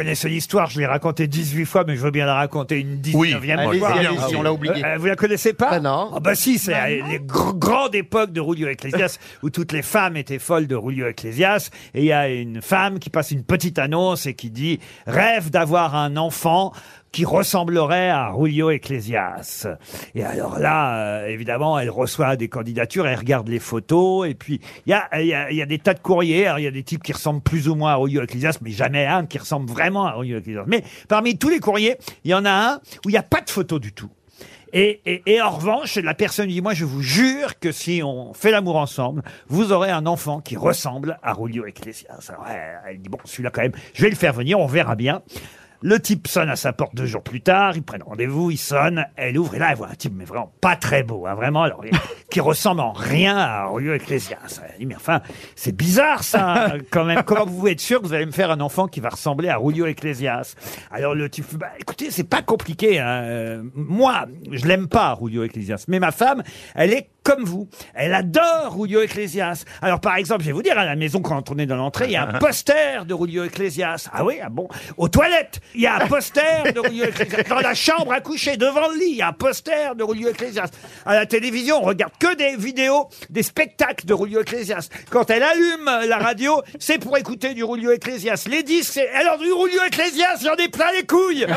connaissez l'histoire, je l'ai racontée 18 fois, mais je veux bien la raconter une 19e Allez-y, fois. allez-y, on l'a oublié. Euh, vous la connaissez pas Bah non. Ah bah si, c'est euh, les gr- grandes époques de Rulio Ecclesias où toutes les femmes étaient folles de Rulio Ecclesias. Et il y a une femme qui passe une petite annonce et qui dit « Rêve d'avoir un enfant » qui ressemblerait à Rulio Ecclesias. Et alors là, euh, évidemment, elle reçoit des candidatures, elle regarde les photos, et puis il y a, y, a, y a des tas de courriers. Il y a des types qui ressemblent plus ou moins à Rulio Ecclesias, mais jamais un qui ressemble vraiment à Rulio Ecclesias. Mais parmi tous les courriers, il y en a un où il n'y a pas de photo du tout. Et, et, et en revanche, la personne dit, moi je vous jure que si on fait l'amour ensemble, vous aurez un enfant qui ressemble à Rulio Ecclesias. Alors elle dit, bon, celui-là quand même, je vais le faire venir, on verra bien. Le type sonne à sa porte deux jours plus tard, ils prennent rendez-vous, il sonne, elle ouvre, et là elle voit un type, mais vraiment pas très beau, hein, vraiment, alors, qui ressemble en rien à Rulio Ecclesias. Elle dit, mais enfin, c'est bizarre ça, quand même. Comment vous être sûr que vous allez me faire un enfant qui va ressembler à Rulio Ecclesias Alors le type, bah, écoutez, c'est pas compliqué. Hein. Euh, Moi, je l'aime pas, Rulio Ecclesias, mais ma femme, elle est comme vous. Elle adore Rulio Ecclesias. Alors par exemple, je vais vous dire, à la maison, quand on est dans l'entrée, il y a un poster de Rulio Ecclesias. Ah oui, ah bon? Aux toilettes, il y a un poster de Rulio Ecclesias. Dans la chambre à coucher, devant le lit, il y a un poster de Rulio Ecclesias. À la télévision, on regarde que des vidéos, des spectacles de Rulio Ecclesias. Quand elle allume la radio, c'est pour écouter du Rulio Ecclesias. Les disques, c'est... Alors du Rulio Ecclesias, j'en ai plein les couilles